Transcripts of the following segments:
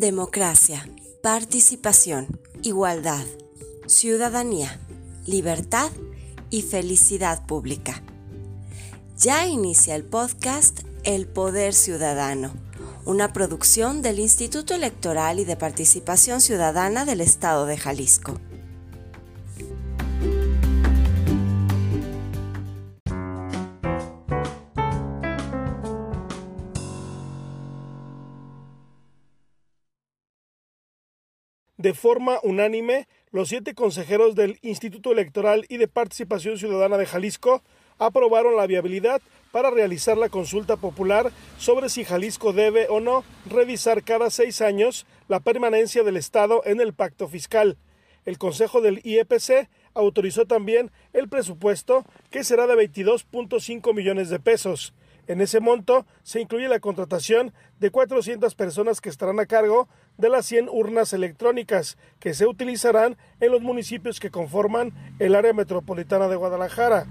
Democracia, participación, igualdad, ciudadanía, libertad y felicidad pública. Ya inicia el podcast El Poder Ciudadano, una producción del Instituto Electoral y de Participación Ciudadana del Estado de Jalisco. De forma unánime, los siete consejeros del Instituto Electoral y de Participación Ciudadana de Jalisco aprobaron la viabilidad para realizar la consulta popular sobre si Jalisco debe o no revisar cada seis años la permanencia del Estado en el pacto fiscal. El Consejo del IEPC autorizó también el presupuesto, que será de 22.5 millones de pesos. En ese monto se incluye la contratación de 400 personas que estarán a cargo de las 100 urnas electrónicas que se utilizarán en los municipios que conforman el área metropolitana de Guadalajara.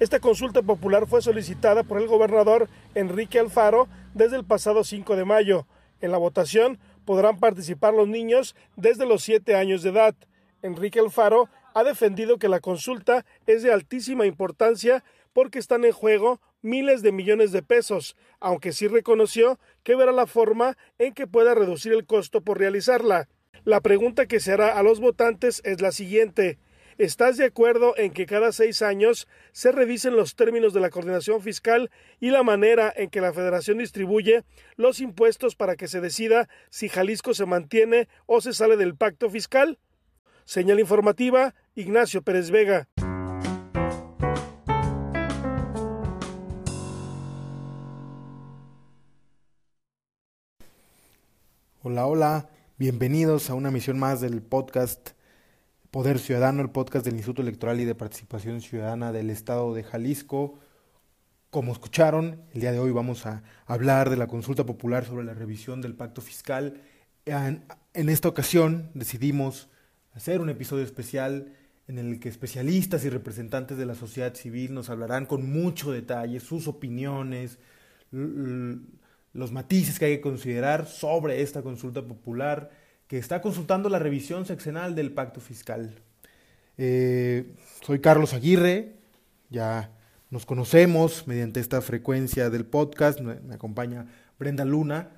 Esta consulta popular fue solicitada por el gobernador Enrique Alfaro desde el pasado 5 de mayo. En la votación podrán participar los niños desde los 7 años de edad. Enrique Alfaro ha defendido que la consulta es de altísima importancia porque están en juego miles de millones de pesos, aunque sí reconoció que verá la forma en que pueda reducir el costo por realizarla. La pregunta que se hará a los votantes es la siguiente. ¿Estás de acuerdo en que cada seis años se revisen los términos de la coordinación fiscal y la manera en que la Federación distribuye los impuestos para que se decida si Jalisco se mantiene o se sale del pacto fiscal? Señal informativa, Ignacio Pérez Vega. Hola, hola, bienvenidos a una misión más del podcast Poder Ciudadano, el podcast del Instituto Electoral y de Participación Ciudadana del Estado de Jalisco. Como escucharon, el día de hoy vamos a hablar de la consulta popular sobre la revisión del pacto fiscal. En, esta ocasión decidimos hacer un episodio especial en el que especialistas y representantes de la sociedad civil nos hablarán con mucho detalle sus opiniones, los matices que hay que considerar sobre esta consulta popular que está consultando la revisión seccional del pacto fiscal. Eh, soy Carlos Aguirre, ya nos conocemos mediante esta frecuencia del podcast, me, acompaña Brenda Luna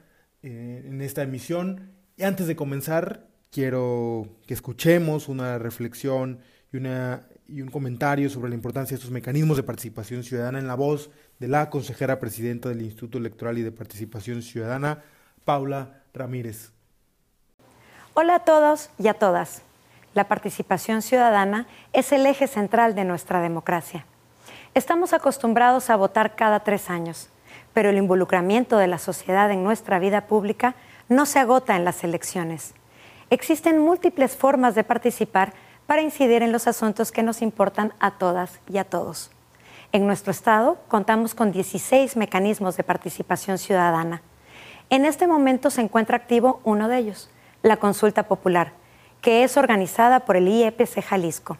eh, en esta emisión. Y antes de comenzar, quiero que escuchemos una reflexión y, una, y un comentario sobre la importancia de estos mecanismos de participación ciudadana en la voz de la consejera presidenta del Instituto Electoral y de Participación Ciudadana, Paula Ramírez. Hola a todos y a todas. La participación ciudadana es el eje central de nuestra democracia. Estamos acostumbrados a votar cada tres años, pero el involucramiento de la sociedad en nuestra vida pública no se agota en las elecciones. Existen múltiples formas de participar para incidir en los asuntos que nos importan a todas y a todos. En nuestro estado contamos con 16 mecanismos de participación ciudadana. En este momento se encuentra activo uno de ellos, la consulta popular, que es organizada por el IEPC Jalisco.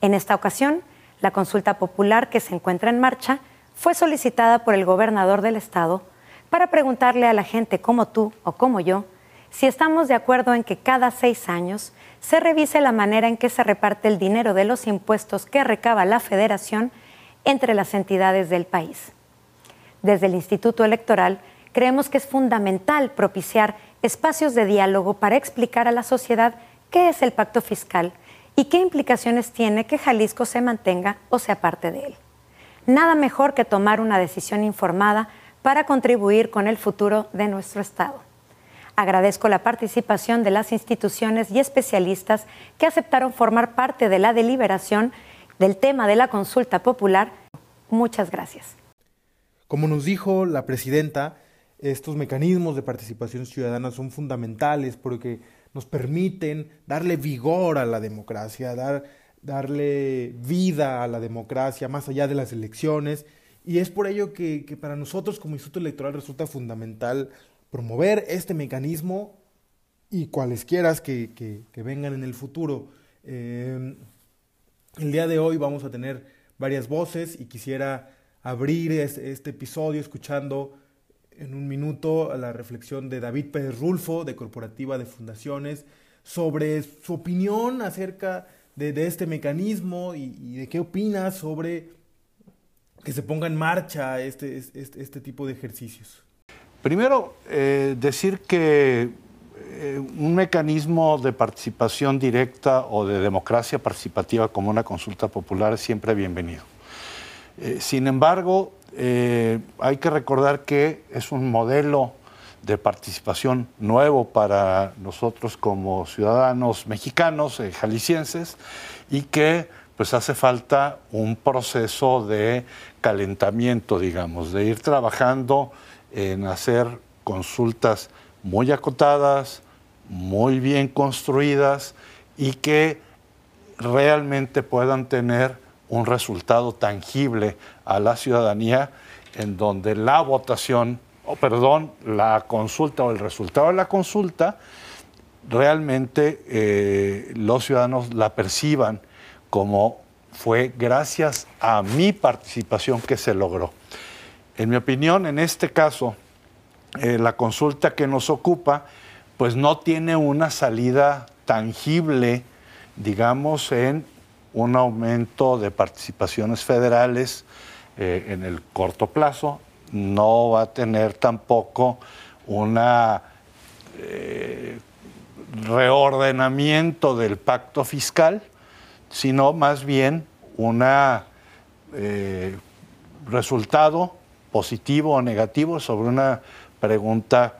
En esta ocasión, la consulta popular que se encuentra en marcha fue solicitada por el gobernador del estado para preguntarle a la gente como tú o como yo si estamos de acuerdo en que cada seis años se revise la manera en que se reparte el dinero de los impuestos que recaba la federación entre las entidades del país. Desde el Instituto Electoral creemos que es fundamental propiciar espacios de diálogo para explicar a la sociedad qué es el pacto fiscal y qué implicaciones tiene que Jalisco se mantenga o sea parte de él. Nada mejor que tomar una decisión informada para contribuir con el futuro de nuestro Estado. Agradezco la participación de las instituciones y especialistas que aceptaron formar parte de la deliberación del tema de la consulta popular. Muchas gracias. Como nos dijo la presidenta, estos mecanismos de participación ciudadana son fundamentales porque nos permiten darle vigor a la democracia, dar, darle vida a la democracia más allá de las elecciones. Y es por ello que, para nosotros como Instituto Electoral resulta fundamental promover este mecanismo y cualesquiera que, que, vengan en el futuro. Eh, el día de hoy vamos a tener varias voces y quisiera abrir este, episodio escuchando en un minuto la reflexión de David Pérez Rulfo, de Corporativa de Fundaciones, sobre su opinión acerca de, este mecanismo y, de qué opinas sobre que se ponga en marcha este, este, este tipo de ejercicios. Primero, eh, decir que eh, un mecanismo de participación directa o de democracia participativa como una consulta popular es siempre bienvenido. Eh, sin embargo, hay que recordar que es un modelo de participación nuevo para nosotros como ciudadanos mexicanos, jaliscienses, y que pues hace falta un proceso de calentamiento, digamos, de ir trabajando en hacer consultas muy acotadas, muy bien construidas y que realmente puedan tener un resultado tangible a la ciudadanía en donde la votación o perdón, la consulta o el resultado de la consulta, realmente eh, los ciudadanos la perciban como fue gracias a mi participación que se logró. En mi opinión, en este caso, eh, la consulta que nos ocupa, pues no tiene una salida tangible, digamos, en un aumento de participaciones federales eh, en el corto plazo, no va a tener tampoco una eh, reordenamiento del pacto fiscal, sino más bien un resultado positivo o negativo sobre una pregunta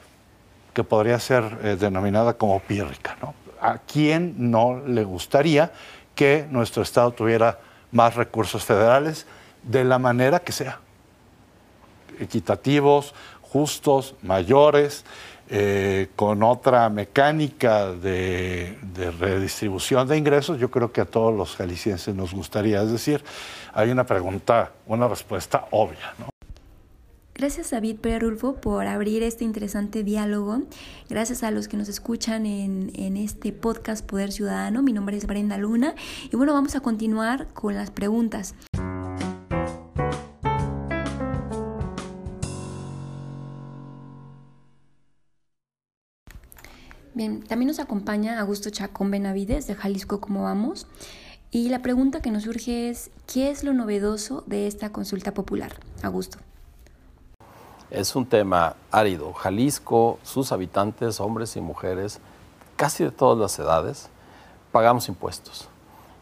que podría ser eh, denominada como pírrica. ¿A quién no le gustaría que nuestro Estado tuviera más recursos federales de la manera que sea? equitativos, justos, mayores, eh, con otra mecánica de, redistribución de ingresos, yo creo que a todos los jaliscienses nos gustaría. Es decir, hay una pregunta, una respuesta obvia. Gracias David Perulfo por abrir este interesante diálogo. Gracias a los que nos escuchan en, en, este podcast Poder Ciudadano. Mi nombre es Brenda Luna y bueno, vamos a continuar con las preguntas. Bien, también nos acompaña Augusto Chacón Benavides de Jalisco ¿Cómo vamos? Y la pregunta que nos surge es, ¿qué es lo novedoso de esta consulta popular? Augusto. Es un tema árido. Jalisco, sus habitantes, hombres y mujeres, casi de todas las edades, pagamos impuestos.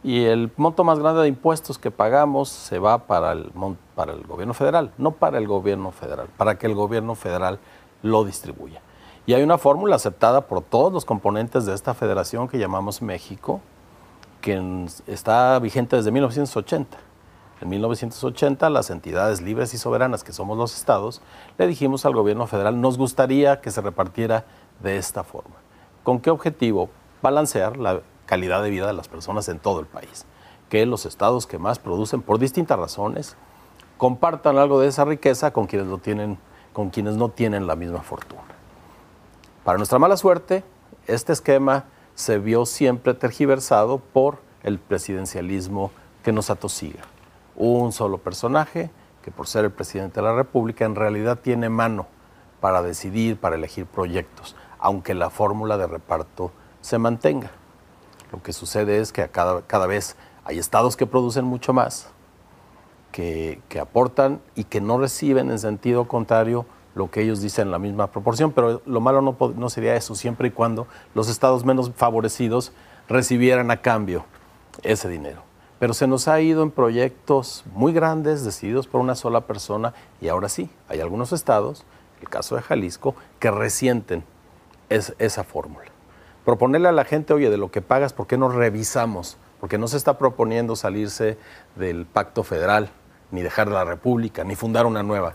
Y el monto más grande de impuestos que pagamos se va para el, gobierno federal, no para el gobierno federal, para que el gobierno federal lo distribuya. Y hay una fórmula aceptada por todos los componentes de esta federación que llamamos México, que está vigente desde 1980. En 1980 las entidades libres y soberanas, que somos los estados, le dijimos al gobierno federal, nos gustaría que se repartiera de esta forma. ¿Con qué objetivo? Balancear la calidad de vida de las personas en todo el país. Que los estados que más producen, por distintas razones, compartan algo de esa riqueza con quienes, lo tienen, con quienes no tienen la misma fortuna. Para nuestra mala suerte, este esquema se vio siempre tergiversado por el presidencialismo que nos atosiga. Un solo personaje que por ser el presidente de la República en realidad tiene mano para decidir, para elegir proyectos, aunque la fórmula de reparto se mantenga. Lo que sucede es que cada, cada vez hay estados que producen mucho más, que, que aportan y que no reciben en sentido contrario lo que ellos dicen en la misma proporción, pero lo malo no, sería eso, siempre y cuando los estados menos favorecidos recibieran a cambio ese dinero. Pero se nos ha ido en proyectos muy grandes, decididos por una sola persona, y ahora sí, hay algunos estados, el caso de Jalisco, que resienten esa fórmula. Proponerle a la gente, oye, de lo que pagas, ¿por qué no revisamos? Porque no se está proponiendo salirse del pacto federal, ni dejar la república, ni fundar una nueva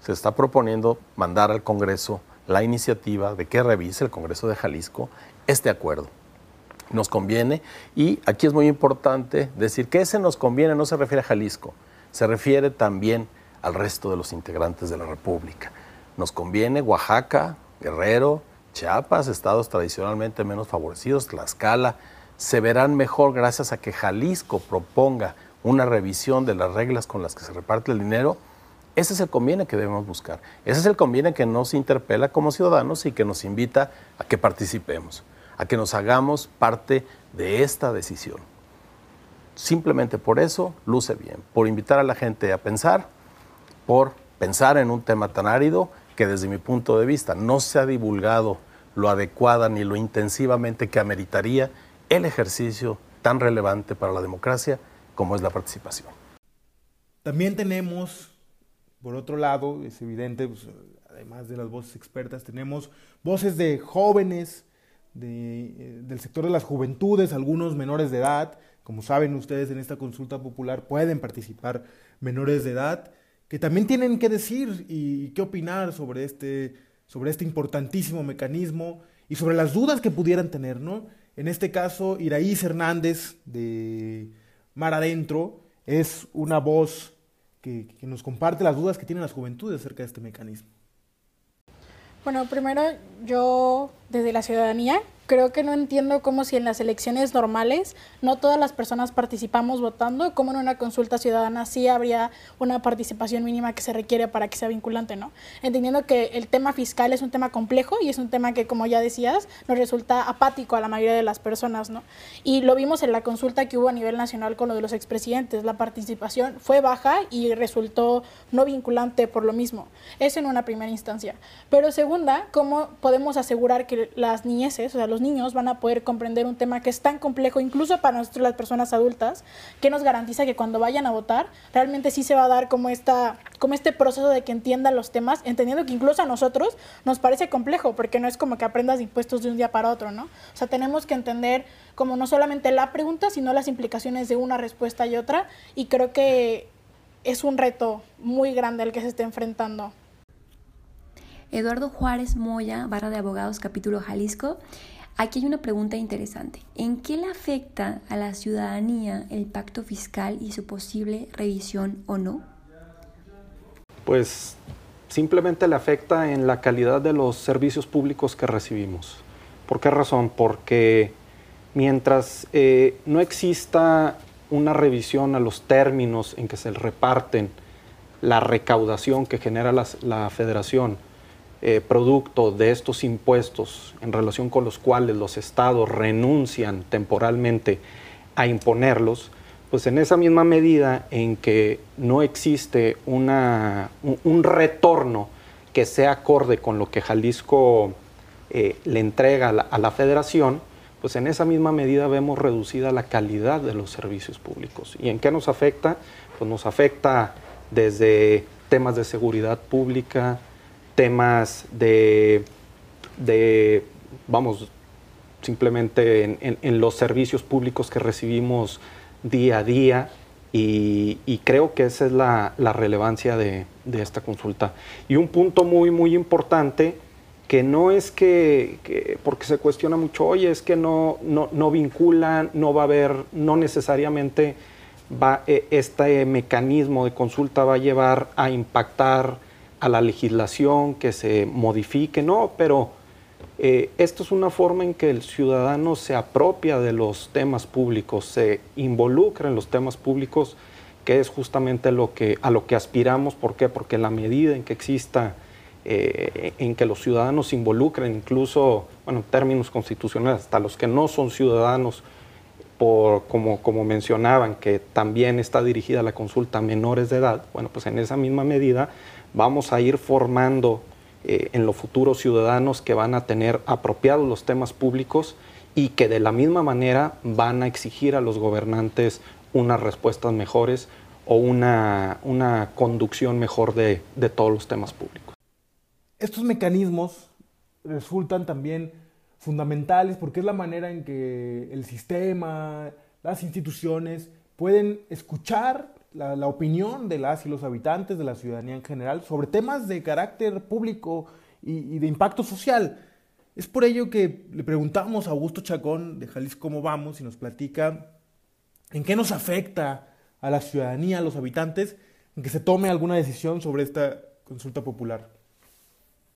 se está proponiendo mandar al Congreso la iniciativa de que revise el Congreso de Jalisco este acuerdo. Nos conviene y aquí es muy importante decir que ese nos conviene no se refiere a Jalisco, se refiere también al resto de los integrantes de la República. Nos conviene Oaxaca, Guerrero, Chiapas, estados tradicionalmente menos favorecidos, Tlaxcala, se verán mejor gracias a que Jalisco proponga una revisión de las reglas con las que se reparte el dinero Ese es el conviene que debemos buscar. Ese es el conviene que nos interpela como ciudadanos y que nos invita a que participemos, a que nos hagamos parte de esta decisión. Simplemente por eso luce bien, por invitar a la gente a pensar, por pensar en un tema tan árido que desde mi punto de vista no se ha divulgado lo adecuada ni lo intensivamente que ameritaría el ejercicio tan relevante para la democracia como es la participación. También tenemos, por otro lado, es evidente, pues, además de las voces expertas, tenemos voces de jóvenes, eh, del sector de las juventudes, algunos menores de edad. Como saben ustedes, en esta consulta popular pueden participar menores de edad, que también tienen que decir y qué opinar sobre este, sobre este importantísimo mecanismo y sobre las dudas que pudieran tener, ¿no? En este caso, Iraíz Hernández de Mar Adentro es una voz que nos comparte las dudas que tienen las juventudes acerca de este mecanismo. Bueno, primero yo desde la ciudadanía creo que no entiendo cómo si en las elecciones normales no todas las personas participamos votando, como en una consulta ciudadana sí habría una participación mínima que se requiere para que sea vinculante, ¿no? Entendiendo que el tema fiscal es un tema complejo y es un tema que, como ya decías, nos resulta apático a la mayoría de las personas, ¿no? Y lo vimos en la consulta que hubo a nivel nacional con lo de los expresidentes, la participación fue baja y resultó no vinculante por lo mismo. Eso en una primera instancia. Pero segunda, ¿cómo podemos asegurar que las niñeces, o sea, los niños van a poder comprender un tema que es tan complejo, incluso para nosotros las personas adultas, que nos garantiza que cuando vayan a votar, realmente sí se va a dar como, esta, como este proceso de que entiendan los temas, entendiendo que incluso a nosotros nos parece complejo, porque no es como que aprendas impuestos de un día para otro, ¿no? O sea, tenemos que entender como no solamente la pregunta, sino las implicaciones de una respuesta y otra, y creo que es un reto muy grande el que se está enfrentando. Eduardo Juárez Moya, barra de abogados, capítulo Jalisco. Aquí hay una pregunta interesante. ¿En qué le afecta a la ciudadanía el pacto fiscal y su posible revisión o no? Pues simplemente le afecta en la calidad de los servicios públicos que recibimos. ¿Por qué razón? Porque mientras eh, no exista una revisión a los términos en que se reparten la recaudación que genera la federación, eh, producto de estos impuestos en relación con los cuales los estados renuncian temporalmente a imponerlos, pues en esa misma medida en que no existe una, un, retorno que sea acorde con lo que Jalisco eh, le entrega a la, federación, pues en esa misma medida vemos reducida la calidad de los servicios públicos. ¿Y en qué nos afecta? Pues nos afecta desde temas de seguridad pública, temas de, de vamos, simplemente en, los servicios públicos que recibimos día a día y, creo que esa es la, relevancia de, esta consulta. Y un punto muy, muy importante que no es que, porque se cuestiona mucho, oye, es que no, no, no vinculan, no va a haber, no necesariamente va, e, este mecanismo de consulta va a llevar a impactar a la legislación, que se modifique, no, pero eh, esto es una forma en que el ciudadano se apropia de los temas públicos, se involucra en los temas públicos, que es justamente lo que, a lo que aspiramos. ¿Por qué? Porque la medida en que exista, eh, en que los ciudadanos se involucren, incluso, bueno, en términos constitucionales, hasta los que no son ciudadanos, por, como, como mencionaban, que también está dirigida la consulta a menores de edad, bueno, pues en esa misma medida vamos a ir formando eh, en lo futuro ciudadanos que van a tener apropiados los temas públicos y que de la misma manera van a exigir a los gobernantes unas respuestas mejores o una, una conducción mejor de, de todos los temas públicos. Estos mecanismos resultan también fundamentales porque es la manera en que el sistema, las instituciones pueden escuchar la, opinión de las y los habitantes, de la ciudadanía en general, sobre temas de carácter público y, de impacto social. Es por ello que le preguntamos a Augusto Chacón de Jalisco cómo vamos y nos platica en qué nos afecta a la ciudadanía, a los habitantes, en que se tome alguna decisión sobre esta consulta popular.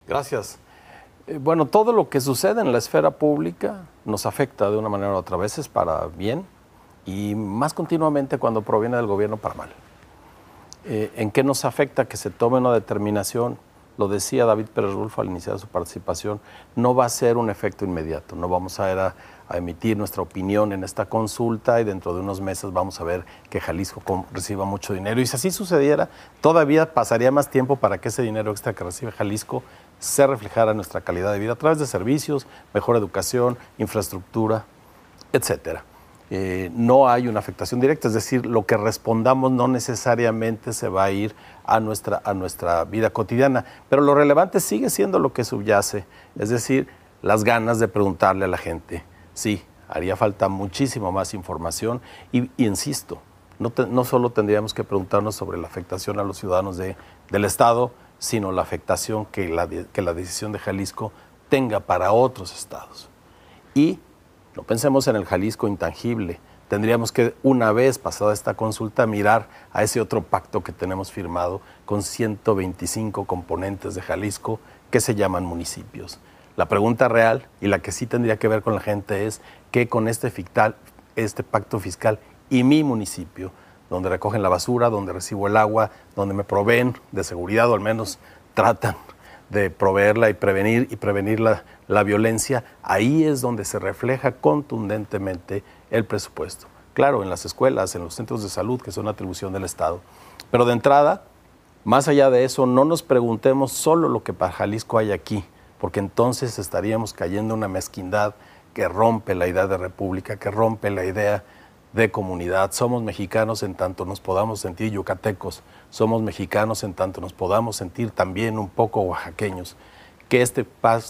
Gracias. Eh, bueno, todo lo que sucede en la esfera pública nos afecta de una manera u otra, veces para bien y más continuamente cuando proviene del gobierno para mal. Eh, ¿En qué nos afecta que se tome una determinación? Lo decía David Pérez Rulfo al iniciar su participación, no va a ser un efecto inmediato, no vamos a, a, a emitir nuestra opinión en esta consulta y dentro de unos meses vamos a ver que Jalisco reciba mucho dinero. Y si así sucediera, todavía pasaría más tiempo para que ese dinero extra que recibe Jalisco se reflejara en nuestra calidad de vida a través de servicios, mejor educación, infraestructura, etcétera. Eh, no hay una afectación directa, es decir, lo que respondamos no necesariamente se va a ir a nuestra, a nuestra vida cotidiana, pero lo relevante sigue siendo lo que subyace, es decir, las ganas de preguntarle a la gente. Sí, haría falta muchísimo más información y, insisto, no, no, solo tendríamos que preguntarnos sobre la afectación a los ciudadanos de, del Estado, sino la afectación que la, que la decisión de Jalisco tenga para otros estados. Y no pensemos en el Jalisco intangible. Tendríamos que, una vez pasada esta consulta, mirar a ese otro pacto que tenemos firmado con 125 componentes de Jalisco que se llaman municipios. La pregunta real y la que sí tendría que ver con la gente es qué con este, fiscal, este pacto fiscal y mi municipio, donde recogen la basura, donde recibo el agua, donde me proveen de seguridad o al menos tratan de proveerla y prevenir y prevenir la, la violencia, ahí es donde se refleja contundentemente el presupuesto. Claro, en las escuelas, en los centros de salud, que son atribución del Estado. Pero de entrada, más allá de eso, no nos preguntemos solo lo que para Jalisco hay aquí, porque entonces estaríamos cayendo en una mezquindad que rompe la idea de república, que rompe la idea de comunidad. Somos mexicanos en tanto nos podamos sentir yucatecos, somos mexicanos en tanto nos podamos sentir también un poco oaxaqueños que, este,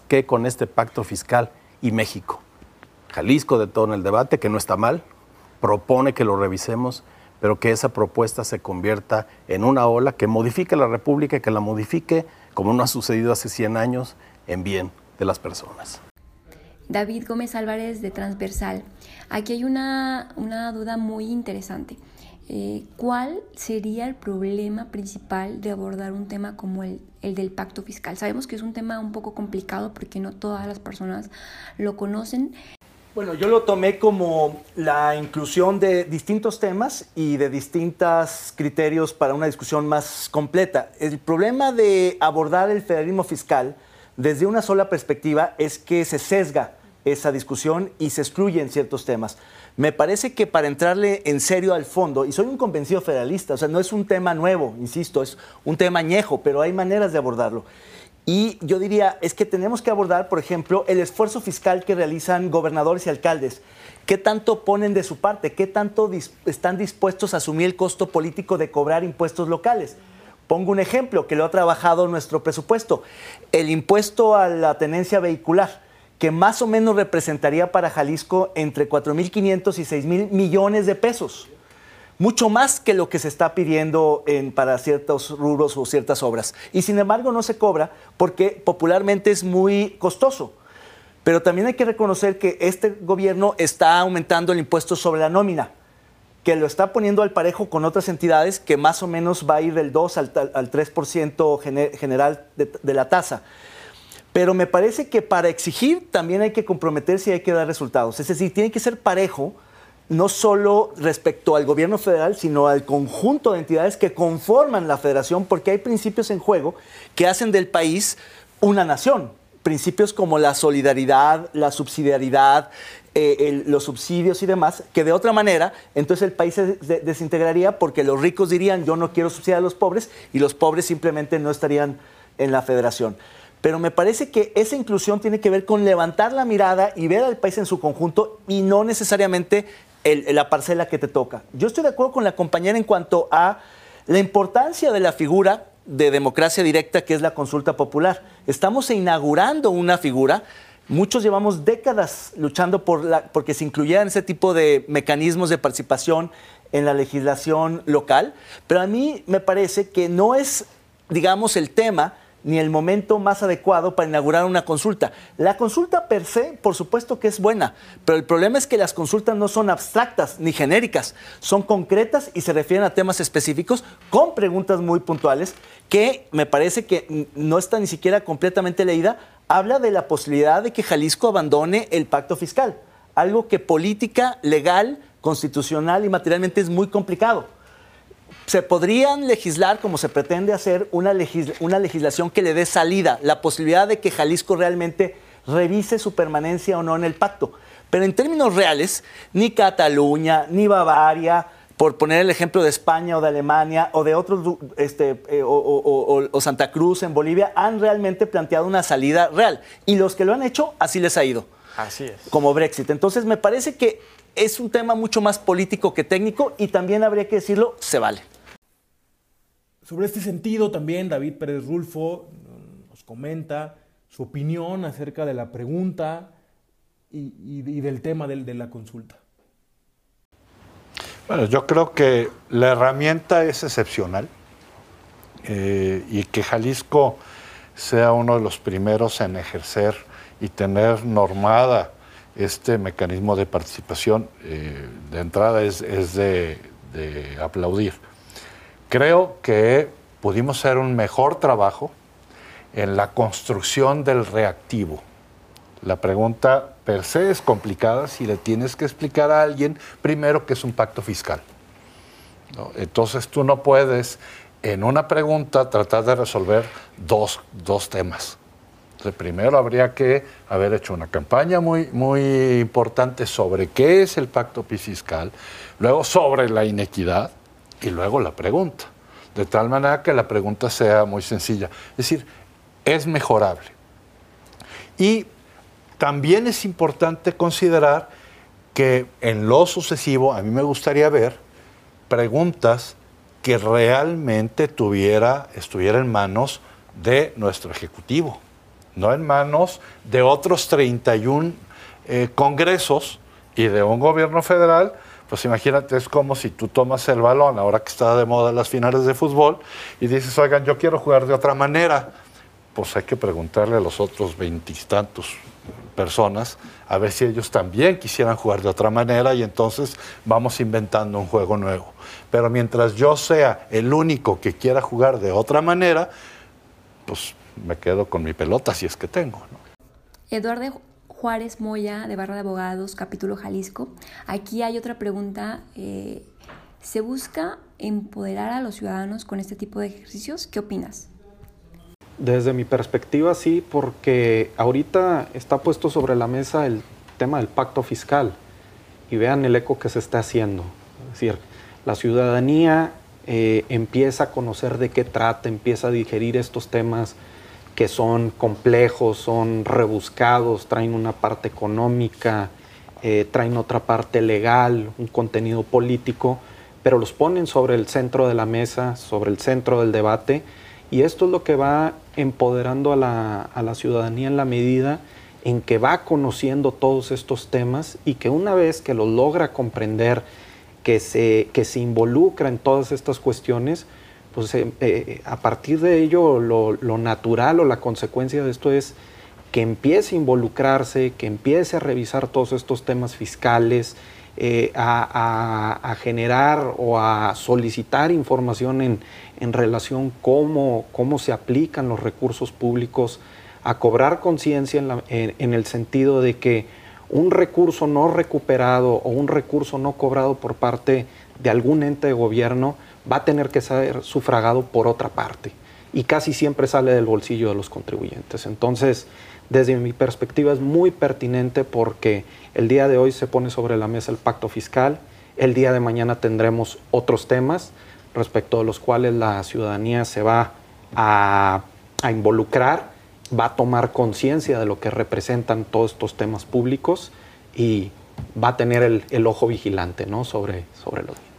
que con este pacto fiscal y México. Jalisco detona el debate, que no está mal, propone que lo revisemos, pero que esa propuesta se convierta en una ola que modifique la República y que la modifique, como no ha sucedido hace 100 años, en bien de las personas. David Gómez Álvarez de Transversal. Aquí hay una, una duda muy interesante. Eh, ¿cuál sería el problema principal de abordar un tema como el, el, del pacto fiscal? Sabemos que es un tema un poco complicado porque no todas las personas lo conocen. Bueno, yo lo tomé como la inclusión de distintos temas y de distintos criterios para una discusión más completa. El problema de abordar el federalismo fiscal desde una sola perspectiva es que se sesga esa discusión y se excluyen ciertos temas. Me parece que para entrarle en serio al fondo, y soy un convencido federalista, o sea, no es un tema nuevo, insisto, es un tema añejo, pero hay maneras de abordarlo. Y yo diría, es que tenemos que abordar, por ejemplo, el esfuerzo fiscal que realizan gobernadores y alcaldes. ¿Qué tanto ponen de su parte? ¿Qué tanto están dispuestos a asumir el costo político de cobrar impuestos locales? Pongo un ejemplo que lo ha trabajado nuestro presupuesto. El impuesto a la tenencia vehicular que más o menos representaría para Jalisco entre 4.500 y 6.000 millones de pesos. Mucho más que lo que se está pidiendo en, para ciertos rubros o ciertas obras. Y sin embargo no se cobra porque popularmente es muy costoso. Pero también hay que reconocer que este gobierno está aumentando el impuesto sobre la nómina, que lo está poniendo al parejo con otras entidades que más o menos va a ir del 2 al, al 3% general de la tasa. Pero me parece que para exigir también hay que comprometerse y hay que dar resultados. Es decir, tiene que ser parejo, no solo respecto al gobierno federal, sino al conjunto de entidades que conforman la federación, porque hay principios en juego que hacen del país una nación. Principios como la solidaridad, la subsidiariedad, eh, los subsidios y demás, que de otra manera, entonces el país se desintegraría porque los ricos dirían yo no quiero subsidiar a los pobres y los pobres simplemente no estarían en la federación pero me parece que esa inclusión tiene que ver con levantar la mirada y ver al país en su conjunto y no necesariamente la parcela que te toca. Yo estoy de acuerdo con la compañera en cuanto a la importancia de la figura de democracia directa que es la consulta popular. Estamos inaugurando una figura. Muchos llevamos décadas luchando por la, porque se incluyeran ese tipo de mecanismos de participación en la legislación local, pero a mí me parece que no es, digamos, el tema ni el momento más adecuado para inaugurar una consulta. La consulta per se, por supuesto que es buena, pero el problema es que las consultas no son abstractas ni genéricas, son concretas y se refieren a temas específicos con preguntas muy puntuales que me parece que no está ni siquiera completamente leída. Habla de la posibilidad de que Jalisco abandone el pacto fiscal, algo que política, legal, constitucional y materialmente es muy complicado se podrían legislar, como se pretende hacer, una, una legislación que le dé salida, la posibilidad de que Jalisco realmente revise su permanencia o no en el pacto. Pero en términos reales, ni Cataluña, ni Bavaria, por poner el ejemplo de España o de Alemania o de otros, este, eh, o, Santa Cruz en Bolivia, han realmente planteado una salida real. Y los que lo han hecho, así les ha ido. Así es. Como Brexit. Entonces, me parece que es un tema mucho más político que técnico y también habría que decirlo, se vale. Sobre este sentido, también David Pérez Rulfo nos comenta su opinión acerca de la pregunta y, del tema de la consulta. Bueno, yo creo que la herramienta es excepcional eh, y que Jalisco sea uno de los primeros en ejercer y tener normada este mecanismo de participación eh, de entrada es, de, aplaudir. Creo que pudimos hacer un mejor trabajo en la construcción del reactivo. La pregunta per se es complicada si le tienes que explicar a alguien primero que es un pacto fiscal. Entonces tú no puedes en una pregunta tratar de resolver dos, temas. Primero habría que haber hecho una campaña muy, muy importante sobre qué es el pacto fiscal, luego sobre la inequidad y luego la pregunta. De tal manera que la pregunta sea muy sencilla. Es decir, es mejorable. Y también es importante considerar que en lo sucesivo a mí me gustaría ver preguntas que realmente tuviera, estuviera en manos de nuestro Ejecutivo, no en manos de otros 31 eh, congresos y de un gobierno federal. Pues imagínate, es como si tú tomas el balón, ahora que está de moda las finales de fútbol, y dices, oigan, yo quiero jugar de otra manera. Pues hay que preguntarle a los otros veintitantos personas a ver si ellos también quisieran jugar de otra manera y entonces vamos inventando un juego nuevo. Pero mientras yo sea el único que quiera jugar de otra manera, pues me quedo con mi pelota si es que tengo. Eduardo Juárez Moya, de Barra de Abogados, capítulo Jalisco. Aquí hay otra pregunta. Eh, ¿Se busca empoderar a los ciudadanos con este tipo de ejercicios? ¿Qué opinas? Desde mi perspectiva sí, porque ahorita está puesto sobre la mesa el tema del pacto fiscal y vean el eco que se está haciendo. Es decir, la ciudadanía eh, empieza a conocer de qué trata, empieza a digerir estos temas que son complejos, son rebuscados, traen una parte económica, eh, traen otra parte legal, un contenido político, pero los ponen sobre el centro de la mesa, sobre el centro del debate y esto es lo que va empoderando a la, ciudadanía en la medida en que va conociendo todos estos temas y que una vez que lo logra comprender, que se, que se involucra en todas estas cuestiones, pues eh, eh, a partir de ello lo, natural o la consecuencia de esto es que empiece a involucrarse, que empiece a revisar todos estos temas fiscales, eh, a, generar o a solicitar información en, en relación cómo, cómo se aplican los recursos públicos, a cobrar conciencia en, el sentido de que un recurso no recuperado o un recurso no cobrado por parte de algún ente de gobierno va a tener que ser sufragado por otra parte y casi siempre sale del bolsillo de los contribuyentes. Entonces, desde mi perspectiva es muy pertinente porque el día de hoy se pone sobre la mesa el pacto fiscal, el día de mañana tendremos otros temas respecto a los cuales la ciudadanía se va a, involucrar, va a tomar conciencia de lo que representan todos estos temas públicos y va a tener el, ojo vigilante ¿no? sobre, sobre los.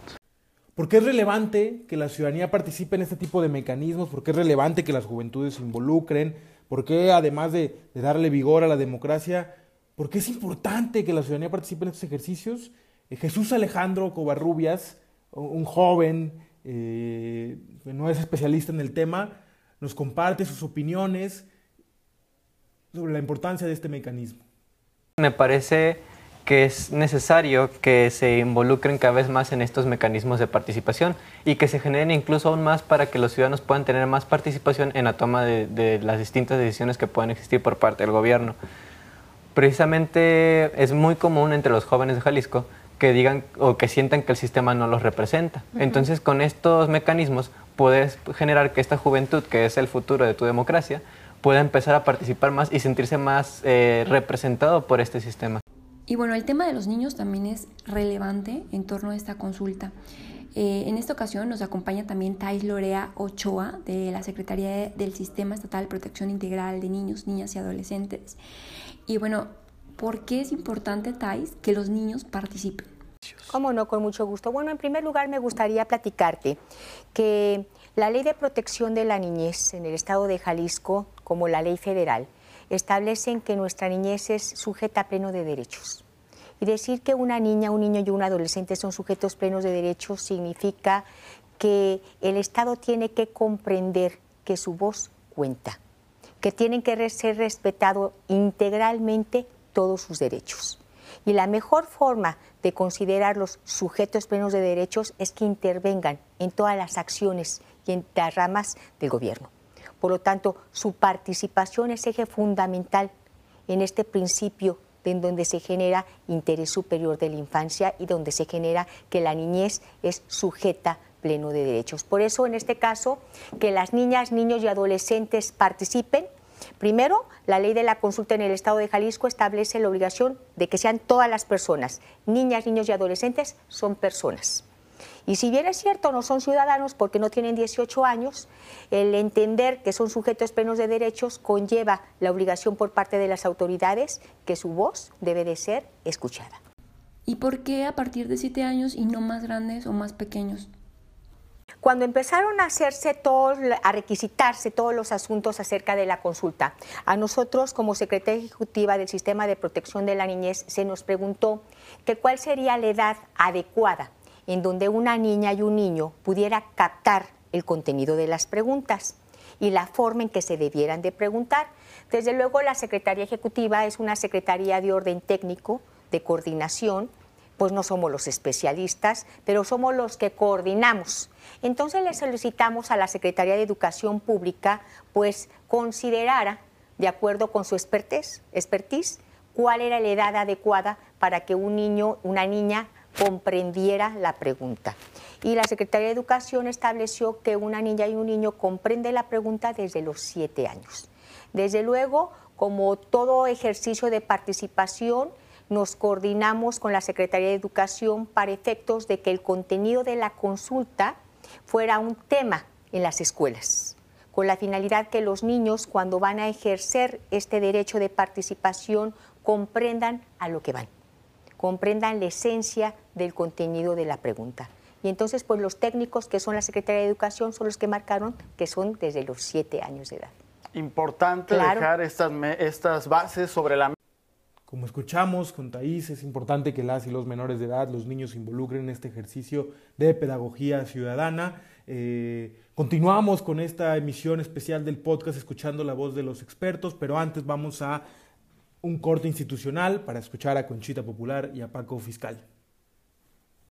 ¿Por qué es relevante que la ciudadanía participe en este tipo de mecanismos? ¿Por qué es relevante que las juventudes se involucren? ¿Por qué, además de, de darle vigor a la democracia, por qué es importante que la ciudadanía participe en estos ejercicios? Eh, Jesús Alejandro Covarrubias, un joven eh, no es especialista en el tema, nos comparte sus opiniones sobre la importancia de este mecanismo. Me parece que es necesario que se involucren cada vez más en estos mecanismos de participación y que se generen incluso aún más para que los ciudadanos puedan tener más participación en la toma de, de las distintas decisiones que pueden existir por parte del gobierno. Precisamente es muy común entre los jóvenes de Jalisco que digan o que sientan que el sistema no los representa. Entonces, con estos mecanismos puedes generar que esta juventud, que es el futuro de tu democracia, pueda empezar a participar más y sentirse más eh, representado por este sistema. Y bueno, el tema de los niños también es relevante en torno a esta consulta. Eh, en esta ocasión nos acompaña también Thais Lorea Ochoa de la Secretaría del Sistema Estatal de Protección Integral de Niños, Niñas y Adolescentes. Y bueno, ¿por qué es importante, Thais, que los niños participen? Cómo no, con mucho gusto. Bueno, en primer lugar me gustaría platicarte que la Ley de Protección de la Niñez en el Estado de Jalisco, como la ley federal, establecen que nuestra niñez es sujeta pleno de derechos. Y decir que una niña, un niño y un adolescente son sujetos plenos de derechos significa que el Estado tiene que comprender que su voz cuenta, que tienen que ser respetados integralmente todos sus derechos. Y la mejor forma de considerar los sujetos plenos de derechos es que intervengan en todas las acciones y en las ramas del gobierno. Por lo tanto, su participación es eje fundamental en este principio en donde se genera interés superior de la infancia y donde se genera que la niñez es sujeta pleno de derechos. Por eso, en este caso, que las niñas, niños y adolescentes participen. Primero, la ley de la consulta en el Estado de Jalisco establece la obligación de que sean todas las personas, niñas, niños y adolescentes, son personas. Y si bien es cierto, no son ciudadanos porque no tienen 18 años, el entender que son sujetos plenos de derechos conlleva la obligación por parte de las autoridades que su voz debe de ser escuchada. ¿Y por qué a partir de 7 años y no más grandes o más pequeños? Cuando empezaron a hacerse todos, a requisitarse todos los asuntos acerca de la consulta, a nosotros como Secretaría Ejecutiva del Sistema de Protección de la Niñez se nos preguntó que cuál sería la edad adecuada en donde una niña y un niño pudiera captar el contenido de las preguntas y la forma en que se debieran de preguntar. Desde luego la Secretaría Ejecutiva es una Secretaría de orden técnico, de coordinación, pues no somos los especialistas, pero somos los que coordinamos. Entonces le solicitamos a la Secretaría de Educación Pública, pues considerara, de acuerdo con su expertise, expertise cuál era la edad adecuada para que un niño, una niña comprendiera la pregunta. Y la Secretaría de Educación estableció que una niña y un niño comprende la pregunta desde los siete años. Desde luego, como todo ejercicio de participación, nos coordinamos con la Secretaría de Educación para efectos de que el contenido de la consulta fuera un tema en las escuelas, con la finalidad que los niños, cuando van a ejercer este derecho de participación, comprendan a lo que van comprendan la esencia del contenido de la pregunta. Y entonces, pues los técnicos que son la Secretaría de Educación son los que marcaron que son desde los siete años de edad. Importante dejar estas, estas bases sobre la como escuchamos con Taís, es importante que las y los menores de edad, los niños se involucren en este ejercicio de pedagogía ciudadana. Eh, continuamos con esta emisión especial del podcast escuchando la voz de los expertos, pero antes vamos a un corte institucional para escuchar a Conchita Popular y a Paco Fiscal.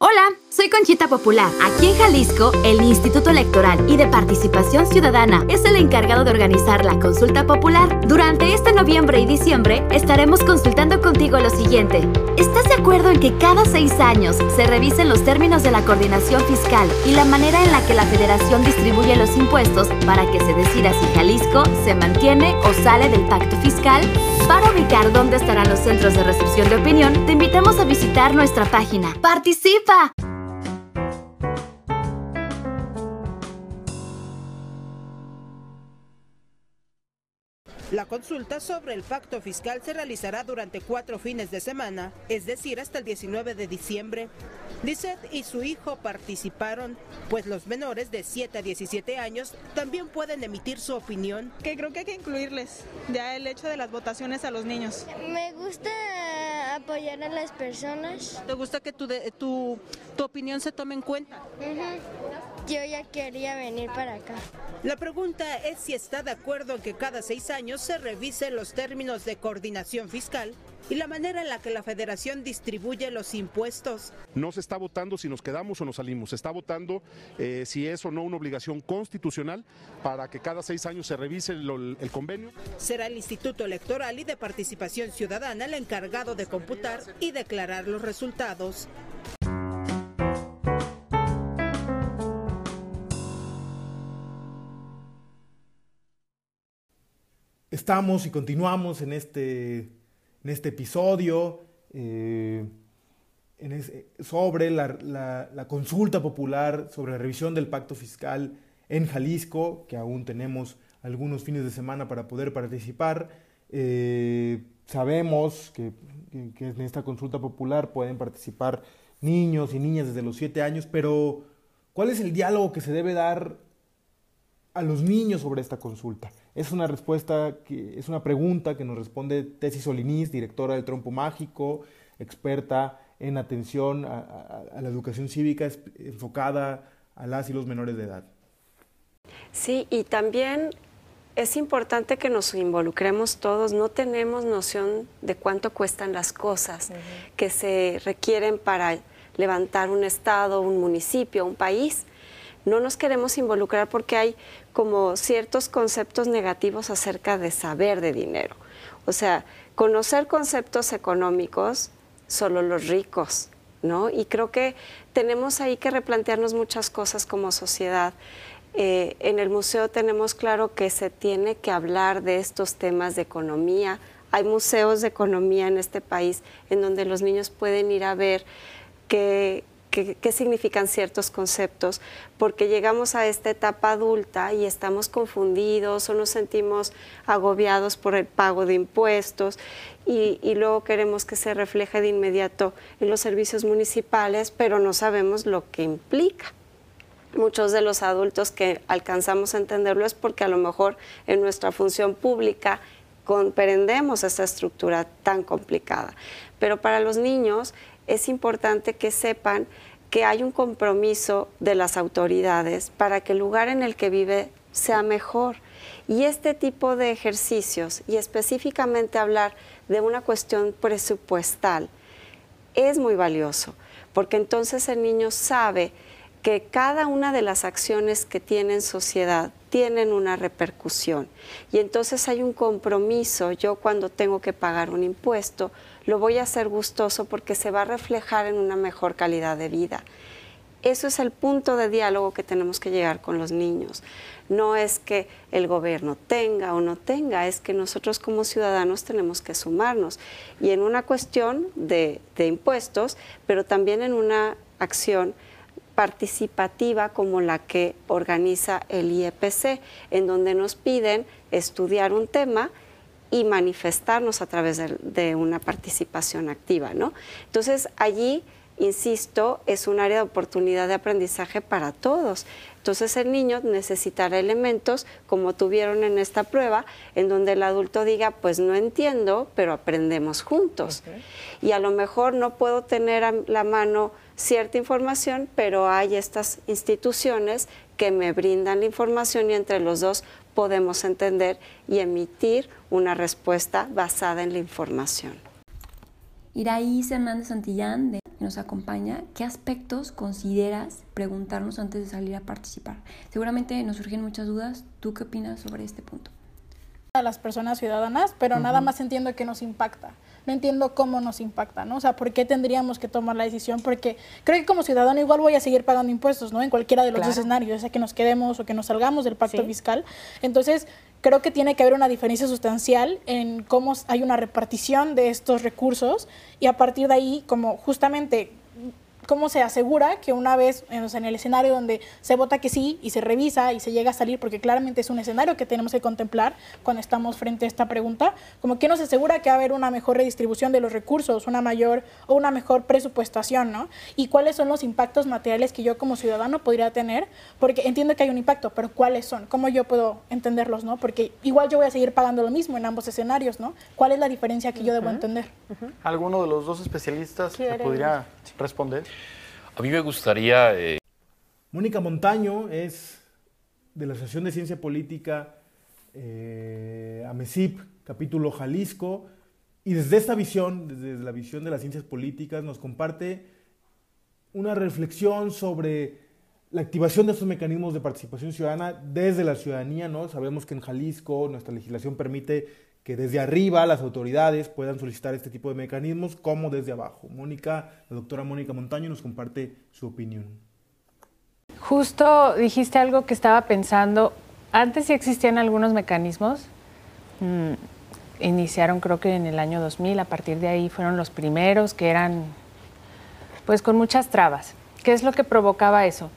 Hola, soy Conchita Popular. Aquí en Jalisco, el Instituto Electoral y de Participación Ciudadana es el encargado de organizar la consulta popular. Durante este noviembre y diciembre estaremos consultando contigo lo siguiente. ¿Estás de acuerdo en que cada seis años se revisen los términos de la coordinación fiscal y la manera en la que la federación distribuye los impuestos para que se decida si Jalisco se mantiene o sale del pacto fiscal? Para ubicar dónde estarán los centros de recepción de opinión, te invitamos a visitar nuestra página. ¡Participa! La consulta sobre el pacto fiscal se realizará durante cuatro fines de semana, es decir, hasta el 19 de diciembre. Lisette y su hijo participaron, pues los menores de 7 a 17 años también pueden emitir su opinión. Que creo que hay que incluirles ya el hecho de las votaciones a los niños. Me gusta apoyar a las personas. ¿Te gusta que tu, tu, tu opinión se tome en cuenta? Yo ya quería venir para acá. La pregunta es si está de acuerdo en que cada seis años se revisen los términos de coordinación fiscal y la manera en la que la federación distribuye los impuestos. No se está votando si nos quedamos o nos salimos, se está votando eh, si es o no una obligación constitucional para que cada seis años se revise el, el convenio. Será el Instituto Electoral y de Participación Ciudadana el encargado de computar y declarar los resultados. Estamos y continuamos en este, en este episodio eh, sobre la, consulta popular sobre la revisión del pacto fiscal en Jalisco, que aún tenemos algunos fines de semana para poder participar. Eh, sabemos que, en esta consulta popular pueden participar niños y niñas desde los 7 años, pero ¿cuál es el diálogo que se debe dar a los niños sobre esta consulta? Es una respuesta, que, es una pregunta que nos responde Tessie Solinís, directora del Trompo Mágico, experta en atención a, a la educación cívica enfocada a las y los menores de edad. Sí, y también es importante que nos involucremos todos. No tenemos noción de cuánto cuestan las cosas que se requieren para levantar un estado, un municipio, un país. No nos queremos involucrar porque hay como ciertos conceptos negativos acerca de saber de dinero. O sea, conocer conceptos económicos solo los ricos, ¿no? Y creo que tenemos ahí que replantearnos muchas cosas como sociedad. Eh, en el museo tenemos claro que se tiene que hablar de estos temas de economía. Hay museos de economía en este país en donde los niños pueden ir a ver qué, qué, significan ciertos conceptos, porque llegamos a esta etapa adulta y estamos confundidos o nos sentimos agobiados por el pago de impuestos y, y, luego queremos que se refleje de inmediato en los servicios municipales, pero no sabemos lo que implica muchos de los adultos que alcanzamos a entenderlo es porque a lo mejor en nuestra función pública comprendemos esa estructura tan complicada. Pero para los niños es importante que sepan que hay un compromiso de las autoridades para que el lugar en el que vive sea mejor. Y este tipo de ejercicios, y específicamente hablar de una cuestión presupuestal, es muy valioso, porque entonces el niño sabe que cada una de las acciones que tiene en sociedad tienen una repercusión. Y entonces hay un compromiso. Yo cuando tengo que pagar un impuesto, lo voy a hacer gustoso porque se va a reflejar en una mejor calidad de vida. Eso es el punto de diálogo que tenemos que llegar con los niños. No es que el gobierno tenga o no tenga, es que nosotros como ciudadanos tenemos que sumarnos. Y en una cuestión de, de impuestos, pero también en una acción participativa como la que organiza el IEPC, en donde nos piden estudiar un tema y manifestarnos a través de, una participación activa. ¿no? Entonces, allí, insisto, es un área de oportunidad de aprendizaje para todos. Entonces el niño necesitará elementos como tuvieron en esta prueba, en donde el adulto diga, pues no entiendo, pero aprendemos juntos. Y a lo mejor no puedo tener a la mano cierta información, pero hay estas instituciones que me brindan la información y entre los dos podemos entender y emitir una respuesta basada en la información. Iraíz Hernández Santillán de, nos acompaña. ¿Qué aspectos consideras preguntarnos antes de salir a participar? Seguramente nos surgen muchas dudas. ¿Tú qué opinas sobre este punto? A las personas ciudadanas, pero nada más entiendo que nos impacta no entiendo cómo nos impacta, ¿no? O sea, ¿por qué tendríamos que tomar la decisión? Porque creo que como ciudadano igual voy a seguir pagando impuestos, ¿no? En cualquiera de los escenarios, ya sea que nos quedemos o que nos salgamos del pacto fiscal. Entonces, creo que tiene que haber una diferencia sustancial en cómo hay una repartición de estos recursos y a partir de ahí, como justamente cómo se asegura que una vez en el escenario donde se vota que sí y se revisa y se llega a salir, porque claramente es un escenario que tenemos que contemplar cuando estamos frente a esta pregunta, como que nos asegura que va a haber una mejor redistribución de los recursos, una mayor o una mejor presupuestación, ¿no? Y cuáles son los impactos materiales que yo como ciudadano podría tener, porque entiendo que hay un impacto, pero ¿cuáles son? ¿Cómo yo puedo entenderlos, no? Porque igual yo voy a seguir pagando lo mismo en ambos escenarios, ¿no? ¿Cuál es la diferencia que yo debo entender? ¿Alguno de los dos especialistas podría responder? A mí me gustaría... Eh, Mónica Montaño es de la Asociación de Ciencia Política eh, AMESIP, capítulo Jalisco, y desde esta visión, desde la visión de las ciencias políticas, nos comparte una reflexión sobre la activación de estos mecanismos de participación ciudadana desde la ciudadanía, ¿no? Sabemos que en Jalisco nuestra legislación permite que desde arriba las autoridades puedan solicitar este tipo de mecanismos como desde abajo. Mónica, la doctora Mónica Montaño nos comparte su opinión. Justo dijiste algo que estaba pensando. Antes sí existían algunos mecanismos, mm, iniciaron creo que en el año 2000, a partir de ahí fueron los primeros que eran pues con muchas trabas. ¿Qué es lo que provocaba eso?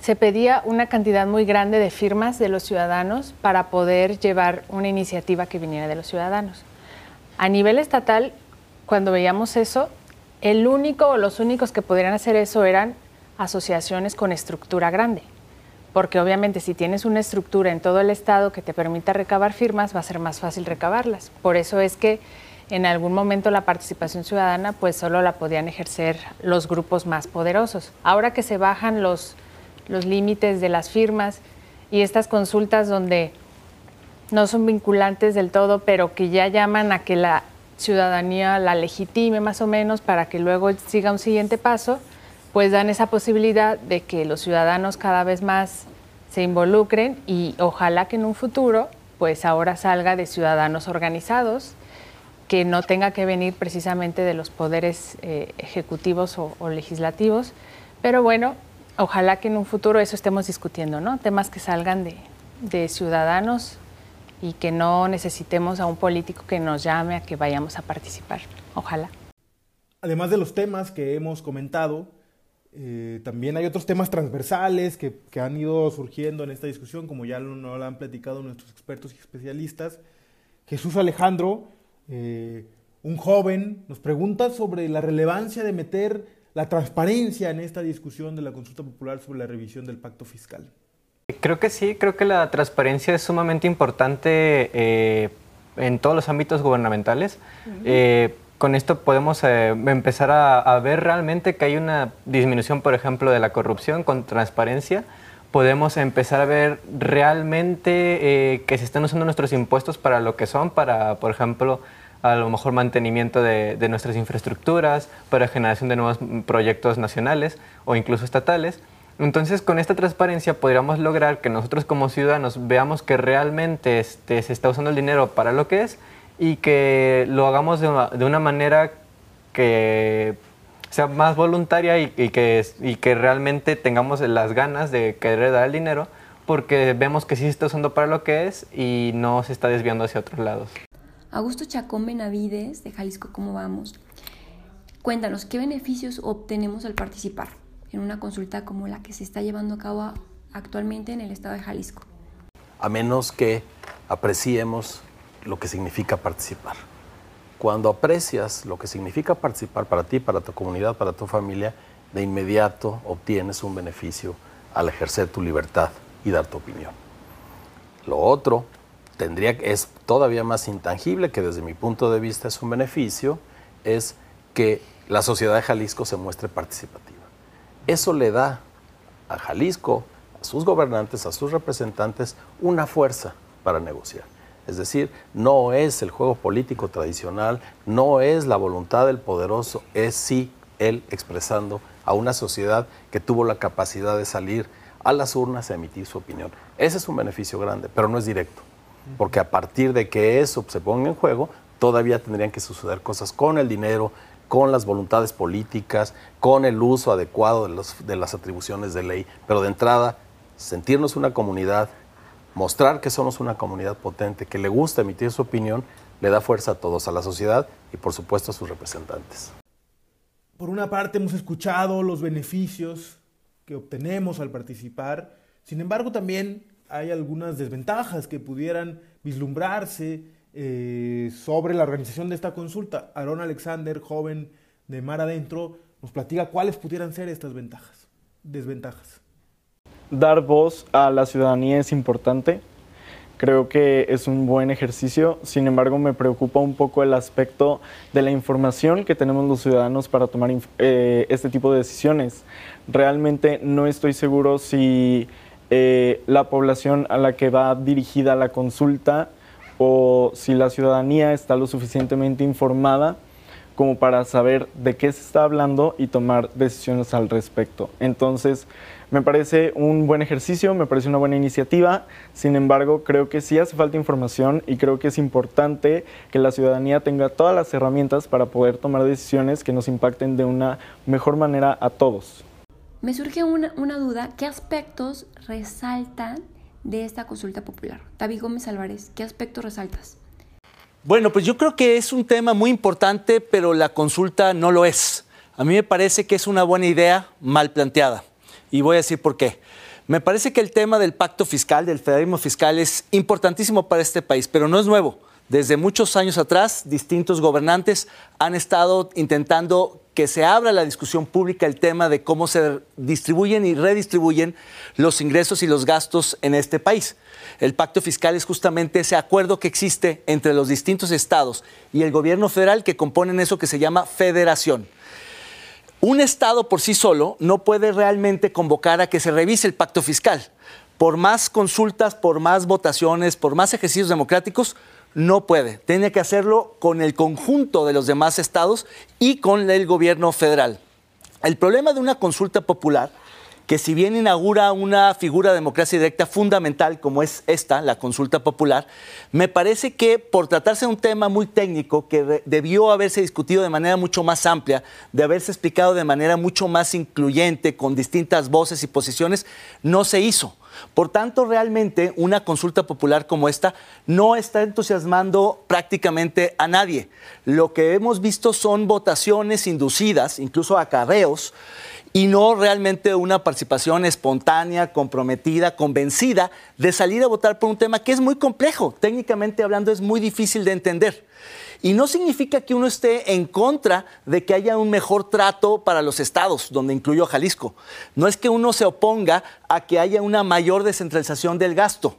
Se pedía una cantidad muy grande de firmas de los ciudadanos para poder llevar una iniciativa que viniera de los ciudadanos. A nivel estatal, cuando veíamos eso, el único o los únicos que podrían hacer eso eran asociaciones con estructura grande porque obviamente si tienes una estructura en todo el estado que te permita recabar firmas, va a ser más fácil recabarlas. Por eso es que en algún momento la participación ciudadana pues solo la podían ejercer los grupos más poderosos. Ahora que se bajan los, los límites de las firmas y estas consultas donde no son vinculantes del todo, pero que ya llaman a que la ciudadanía la legitime más o menos para que luego siga un siguiente paso, pues dan esa posibilidad de que los ciudadanos cada vez más se involucren y ojalá que en un futuro, pues ahora salga de ciudadanos organizados, que no tenga que venir precisamente de los poderes eh, ejecutivos o, legislativos, pero bueno, ojalá que en un futuro eso estemos discutiendo, ¿no? Temas que salgan de, de ciudadanos y que no necesitemos a un político que nos llame a que vayamos a participar. Ojalá. Además de los temas que hemos comentado, eh, también hay otros temas transversales que, que, han ido surgiendo en esta discusión, como ya lo, han platicado nuestros expertos y especialistas. Jesús Alejandro, eh, un joven, nos pregunta sobre la relevancia de meter la transparencia en esta discusión de la consulta popular sobre la revisión del pacto fiscal. Creo que sí, creo que la transparencia es sumamente importante eh, en todos los ámbitos gubernamentales. Uh -huh con esto podemos eh, empezar a, ver realmente que hay una disminución, por ejemplo, de la corrupción con transparencia. Podemos empezar a ver realmente eh, que se están usando nuestros impuestos para lo que son, para, por ejemplo, a lo mejor mantenimiento de, de nuestras infraestructuras, para generación de nuevos proyectos nacionales o incluso estatales. Entonces, con esta transparencia podríamos lograr que nosotros como ciudadanos veamos que realmente este, se está usando el dinero para lo que es y que lo hagamos de una, de una manera que sea más voluntaria y, y, que, y que realmente tengamos las ganas de querer dar el dinero porque vemos que sí se está usando para lo que es y no se está desviando hacia otros lados. Augusto Chacón Benavides, de Jalisco, ¿cómo vamos? Cuéntanos, ¿qué beneficios obtenemos al participar en una consulta como la que se está llevando a cabo actualmente en el estado de Jalisco? A menos que apreciemos lo que significa participar. Cuando aprecias lo que significa participar para ti, para tu comunidad, para tu familia, de inmediato obtienes un beneficio al ejercer tu libertad y dar tu opinión. Lo otro tendría es todavía más intangible que desde mi punto de vista es un beneficio es que la sociedad de Jalisco se muestre participativa. Eso le da a Jalisco, a sus gobernantes, a sus representantes una fuerza para negociar. Es decir, no es el juego político tradicional, no es la voluntad del poderoso, es sí él expresando a una sociedad que tuvo la capacidad de salir a las urnas a emitir su opinión. Ese es un beneficio grande, pero no es directo, porque a partir de que eso se ponga en juego, todavía tendrían que suceder cosas con el dinero, con las voluntades políticas, con el uso adecuado de, las atribuciones de ley, pero de entrada, sentirnos una comunidad mostrar que somos una comunidad potente, que le gusta emitir su opinión, le da fuerza a todos, a la sociedad y por supuesto a sus representantes. Por una parte hemos escuchado los beneficios que obtenemos al participar, sin embargo también hay algunas desventajas que pudieran vislumbrarse eh, sobre la organización de esta consulta. Aaron Alexander, joven de Mar Adentro, nos platica cuáles pudieran ser estas ventajas, desventajas dar voz a la ciudadanía es importante. Creo que es un buen ejercicio, sin embargo me preocupa un poco el aspecto de la información que tenemos los ciudadanos para tomar eh, este tipo de decisiones. Realmente no estoy seguro si eh, la población a la que va dirigida la consulta o si la ciudadanía está lo suficientemente informada como para saber de qué se está hablando y tomar decisiones al respecto. Entonces, me parece un buen ejercicio, me parece una buena iniciativa, sin embargo creo que sí hace falta información y creo que es importante que la ciudadanía tenga todas las herramientas para poder tomar decisiones que nos impacten de una mejor manera a todos. Me surge una, una duda, ¿qué aspectos resaltan de esta consulta popular. David Gómez Álvarez, ¿qué aspecto resaltas? Bueno, pues yo creo que es un tema muy importante, pero la consulta no lo es. A mí me parece que es una buena idea mal planteada. Y voy a decir por qué. Me parece que el tema del pacto fiscal, del federalismo fiscal, es importantísimo para este país, pero no es nuevo. Desde muchos años atrás, distintos gobernantes han estado intentando que se abra la discusión pública el tema de cómo se distribuyen y redistribuyen los ingresos y los gastos en este país. El pacto fiscal es justamente ese acuerdo que existe entre los distintos estados y el gobierno federal que componen eso que se llama federación. Un Estado por sí solo no puede realmente convocar a que se revise el pacto fiscal. Por más consultas, por más votaciones, por más ejercicios democráticos, no puede. Tiene que hacerlo con el conjunto de los demás estados y con el gobierno federal. El problema de una consulta popular que si bien inaugura una figura de democracia directa fundamental como es esta, la consulta popular, me parece que por tratarse de un tema muy técnico que debió haberse discutido de manera mucho más amplia, de haberse explicado de manera mucho más incluyente, con distintas voces y posiciones, no se hizo. Por tanto, realmente una consulta popular como esta no está entusiasmando prácticamente a nadie. Lo que hemos visto son votaciones inducidas, incluso acarreos, y no realmente una participación espontánea, comprometida, convencida de salir a votar por un tema que es muy complejo, técnicamente hablando es muy difícil de entender. Y no significa que uno esté en contra de que haya un mejor trato para los estados, donde incluyo Jalisco. No es que uno se oponga a que haya una mayor descentralización del gasto,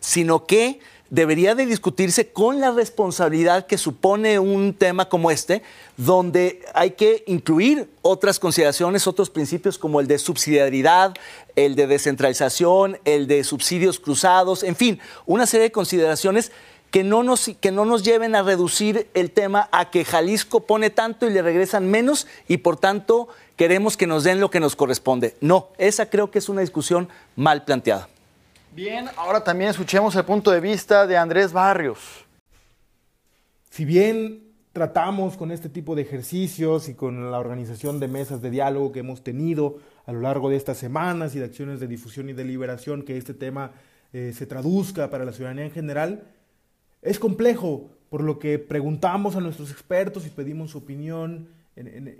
sino que debería de discutirse con la responsabilidad que supone un tema como este, donde hay que incluir otras consideraciones, otros principios como el de subsidiariedad, el de descentralización, el de subsidios cruzados, en fin, una serie de consideraciones que no, nos, que no nos lleven a reducir el tema a que Jalisco pone tanto y le regresan menos y por tanto queremos que nos den lo que nos corresponde. No, esa creo que es una discusión mal planteada. Bien, ahora también escuchemos el punto de vista de Andrés Barrios. Si bien tratamos con este tipo de ejercicios y con la organización de mesas de diálogo que hemos tenido a lo largo de estas semanas y de acciones de difusión y deliberación, que este tema eh, se traduzca para la ciudadanía en general, es complejo, por lo que preguntamos a nuestros expertos y pedimos su opinión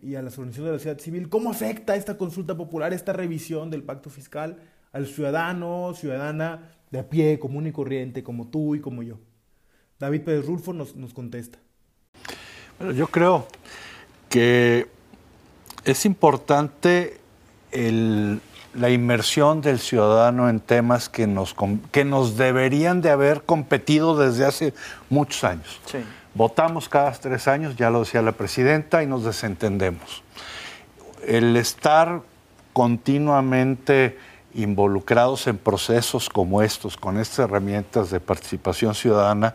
y a las organizaciones de la sociedad civil, ¿cómo afecta esta consulta popular, esta revisión del pacto fiscal al ciudadano, ciudadana de a pie, común y corriente, como tú y como yo. David Pérez Rulfo nos, nos contesta. Bueno, yo creo que es importante la inmersión del ciudadano en temas que nos, que nos deberían de haber competido desde hace muchos años. Votamos cada tres años, ya lo decía la presidenta, y nos desentendemos. El estar continuamente involucrados en procesos como estos, con estas herramientas de participación ciudadana,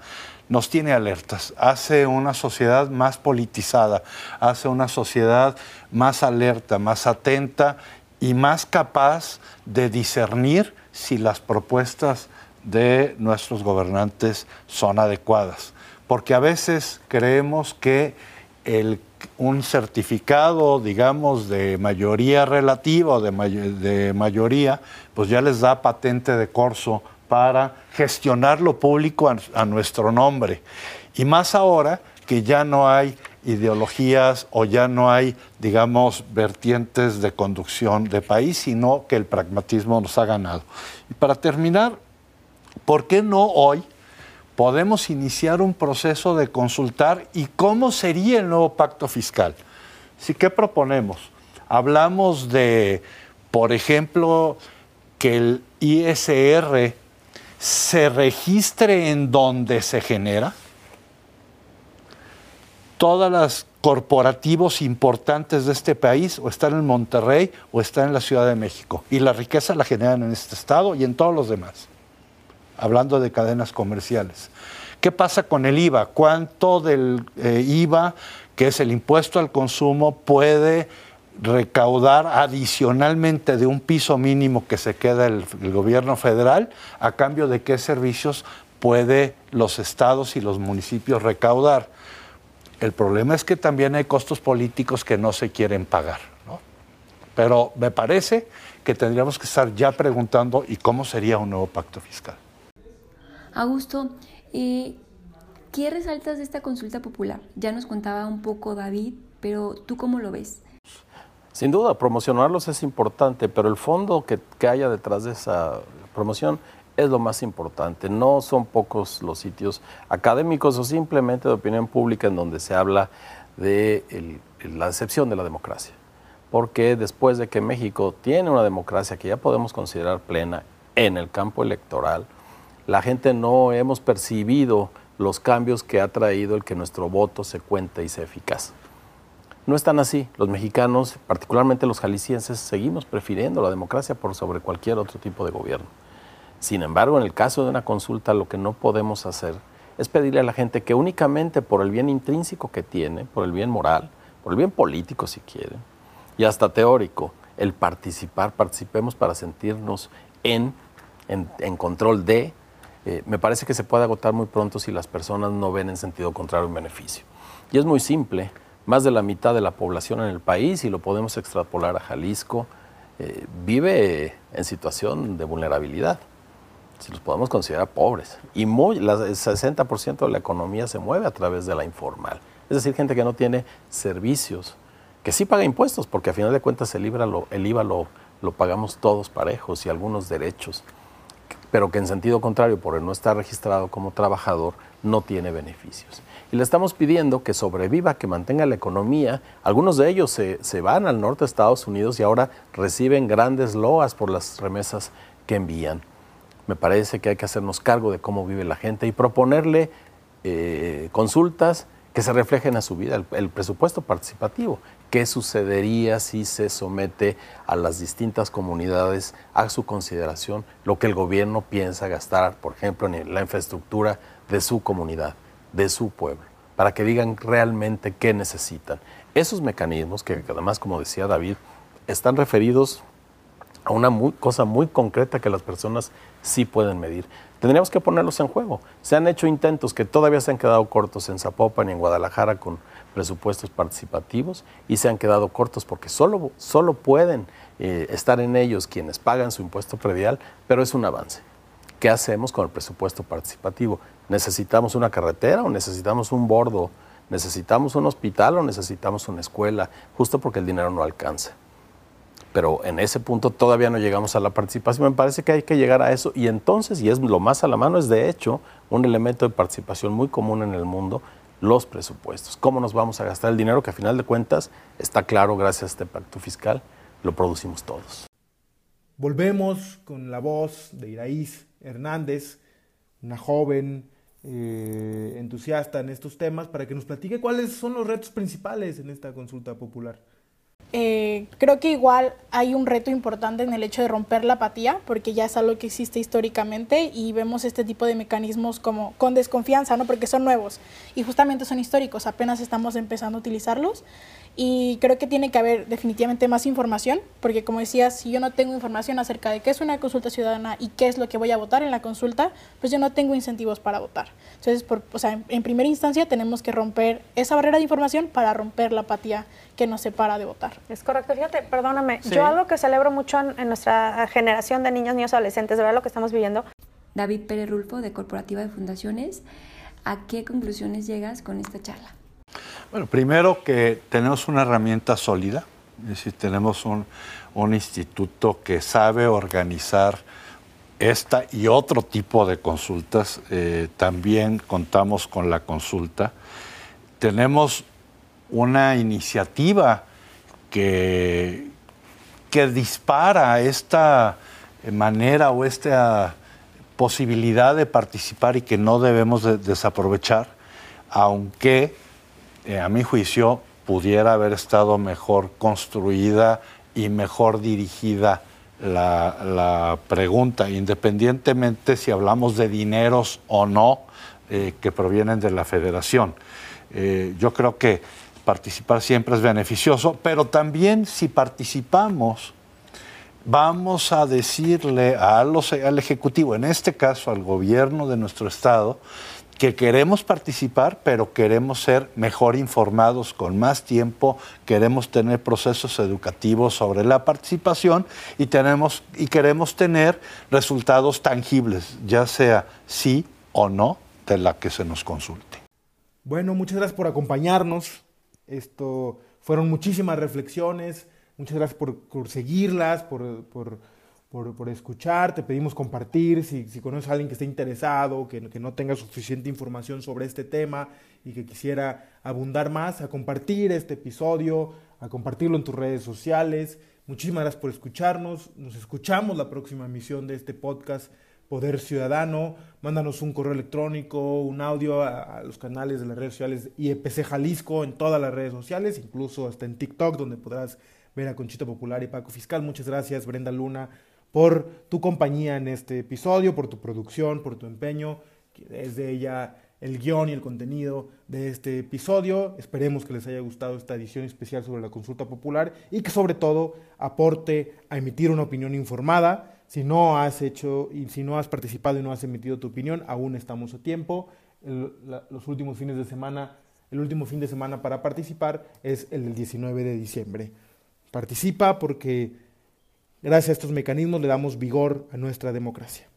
nos tiene alertas, hace una sociedad más politizada, hace una sociedad más alerta, más atenta y más capaz de discernir si las propuestas de nuestros gobernantes son adecuadas. Porque a veces creemos que el un certificado, digamos, de mayoría relativa o de, de, mayoría, pues ya les da patente de corso para gestionar lo público a, nuestro nombre. Y más ahora que ya no hay ideologías o ya no hay, digamos, vertientes de conducción de país, sino que el pragmatismo nos ha ganado. Y para terminar, ¿por qué no hoy? podemos iniciar un proceso de consultar y cómo sería el nuevo pacto fiscal. ¿Sí, ¿Qué proponemos? Hablamos de, por ejemplo, que el ISR se registre en donde se genera. Todas las corporativos importantes de este país o están en Monterrey o están en la Ciudad de México. Y la riqueza la generan en este estado y en todos los demás hablando de cadenas comerciales. ¿Qué pasa con el IVA? ¿Cuánto del eh, IVA, que es el impuesto al consumo, puede recaudar adicionalmente de un piso mínimo que se queda el, el gobierno federal, a cambio de qué servicios puede los estados y los municipios recaudar? El problema es que también hay costos políticos que no se quieren pagar. Pero me parece que tendríamos que estar ya preguntando y cómo sería un nuevo pacto fiscal. Augusto, eh, ¿qué resaltas de esta consulta popular? Ya nos contaba un poco David, pero ¿tú cómo lo ves? Sin duda, promocionarlos es importante, pero el fondo que, que haya detrás de esa promoción es lo más importante. No son pocos los sitios académicos o simplemente de opinión pública en donde se habla de la decepción de la democracia. Porque después de que México tiene una democracia que ya podemos considerar plena en el campo electoral, la gente no hemos percibido los cambios que ha traído el que nuestro voto se cuente y sea eficaz. No es tan así. Los mexicanos, particularmente los jaliscienses, seguimos prefiriendo la democracia por sobre cualquier otro tipo de gobierno. Sin embargo, en el caso de una consulta, lo que no podemos hacer es pedirle a la gente que únicamente por el bien intrínseco que tiene, por el bien moral, por el bien político si quieren, y hasta teórico, el participar, participemos para sentirnos en, en, control de, eh, me parece que se puede agotar muy pronto si las personas no ven en sentido contrario un beneficio. Y es muy simple, más de la mitad de la población en el país, y lo podemos extrapolar a Jalisco, eh, vive en situación de vulnerabilidad si los podemos considerar pobres. Y muy, la- el 60% de la economía se mueve a través de la informal. Es decir, gente que no tiene servicios, que sí paga impuestos, porque a final de cuentas el IVA lo, lo pagamos todos parejos y algunos derechos, pero que en sentido contrario, por el no estar registrado como trabajador, no tiene beneficios. Y le estamos pidiendo que sobreviva, que mantenga la economía. Algunos de ellos se, se van al norte de Estados Unidos y ahora reciben grandes loas por las remesas que envían. Me parece que hay que hacernos cargo de cómo vive la gente y proponerle eh, consultas que se reflejen a su vida, el, el presupuesto participativo. ¿Qué sucedería si se somete a las distintas comunidades a su consideración lo que el gobierno piensa gastar, por ejemplo, en la infraestructura de su comunidad, de su pueblo, para que digan realmente qué necesitan? Esos mecanismos, que además, como decía David, están referidos a una cosa muy concreta que las personas sí pueden medir. Tendríamos que ponerlos en juego. Se han hecho intentos que todavía se han quedado cortos en Zapopan y en Guadalajara con presupuestos participativos y se han quedado cortos porque solo, solo pueden eh, estar en ellos quienes pagan su impuesto predial, pero es un avance. ¿Qué hacemos con el presupuesto participativo? ¿Necesitamos una carretera o necesitamos un bordo? ¿Necesitamos un hospital o necesitamos una escuela? Justo porque el dinero no alcanza pero en ese punto todavía no llegamos a la participación. Me parece que hay que llegar a eso y entonces, y es lo más a la mano, es de hecho un elemento de participación muy común en el mundo, los presupuestos. ¿Cómo nos vamos a gastar el dinero que a final de cuentas está claro gracias a este pacto fiscal? Lo producimos todos. Volvemos con la voz de Iraíz Hernández, una joven eh, entusiasta en estos temas, para que nos platique cuáles son los retos principales en esta consulta popular. Eh, creo que igual hay un reto importante en el hecho de romper la apatía, porque ya es algo que existe históricamente y vemos este tipo de mecanismos como con desconfianza, ¿no? Porque son nuevos y justamente son históricos, apenas estamos empezando a utilizarlos y creo que tiene que haber definitivamente más información, porque como decías, si yo no tengo información acerca de qué es una consulta ciudadana y qué es lo que voy a votar en la consulta, pues yo no tengo incentivos para votar. Entonces, por, o sea, en, en primera instancia tenemos que romper esa barrera de información para romper la apatía que nos separa de votar. Es correcto, fíjate, perdóname, Sí. yo algo que celebro mucho en, en nuestra generación de niños, niños, adolescentes, de ver lo que estamos viviendo, David Pérez Rulfo, de Corporativa de Fundaciones, ¿a qué conclusiones llegas con esta charla? Bueno, primero que tenemos una herramienta sólida, es decir, tenemos un, instituto que sabe organizar esta y otro tipo de consultas. Eh, también contamos con la consulta. Tenemos una iniciativa que, que dispara esta manera o esta posibilidad de participar y que no debemos de- desaprovechar, aunque eh, a mi juicio pudiera haber estado mejor construida y mejor dirigida la, pregunta, independientemente si hablamos de dineros o no eh, que provienen de la federación. Eh, yo creo que participar siempre es beneficioso, pero también si participamos, vamos a decirle al Ejecutivo, en este caso al gobierno de nuestro Estado, que queremos participar, pero queremos ser mejor informados con más tiempo, queremos tener procesos educativos sobre la participación y, tenemos, y queremos tener resultados tangibles, ya sea sí o no de la que se nos consulte. Bueno, muchas gracias por acompañarnos. Esto fueron muchísimas reflexiones. Muchas gracias por, seguirlas, por, por por, escuchar, te pedimos compartir, si, conoces a alguien que esté interesado, que, que, no tenga suficiente información sobre este tema y que quisiera abundar más, a compartir este episodio, a compartirlo en tus redes sociales. Muchísimas gracias por escucharnos, nos escuchamos la próxima emisión de este podcast Poder Ciudadano. Mándanos un correo electrónico, un audio a, a los canales de las redes sociales IEPC Jalisco en todas las redes sociales, incluso hasta en TikTok, donde podrás ver a Conchita Popular y Paco Fiscal. Muchas gracias, Brenda Luna por tu compañía en este episodio, por tu producción, por tu empeño. Es de ella el guion y el contenido de este episodio. Esperemos que les haya gustado esta edición especial sobre la consulta popular y que sobre todo aporte a emitir una opinión informada. Si no has hecho y si no has participado y no has emitido tu opinión, aún estamos a tiempo. los últimos fines de semana, el último fin de semana para participar es el del 19 de diciembre. Participa porque Gracias a estos mecanismos le damos vigor a nuestra democracia.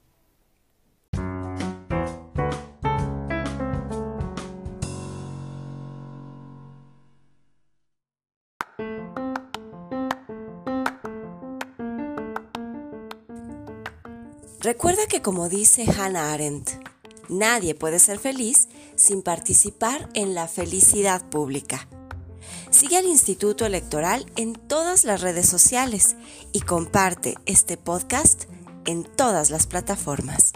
Recuerda que como dice Hannah Arendt, nadie puede ser feliz sin participar en la felicidad pública. Sigue al Instituto Electoral en todas las redes sociales y comparte este podcast en todas las plataformas.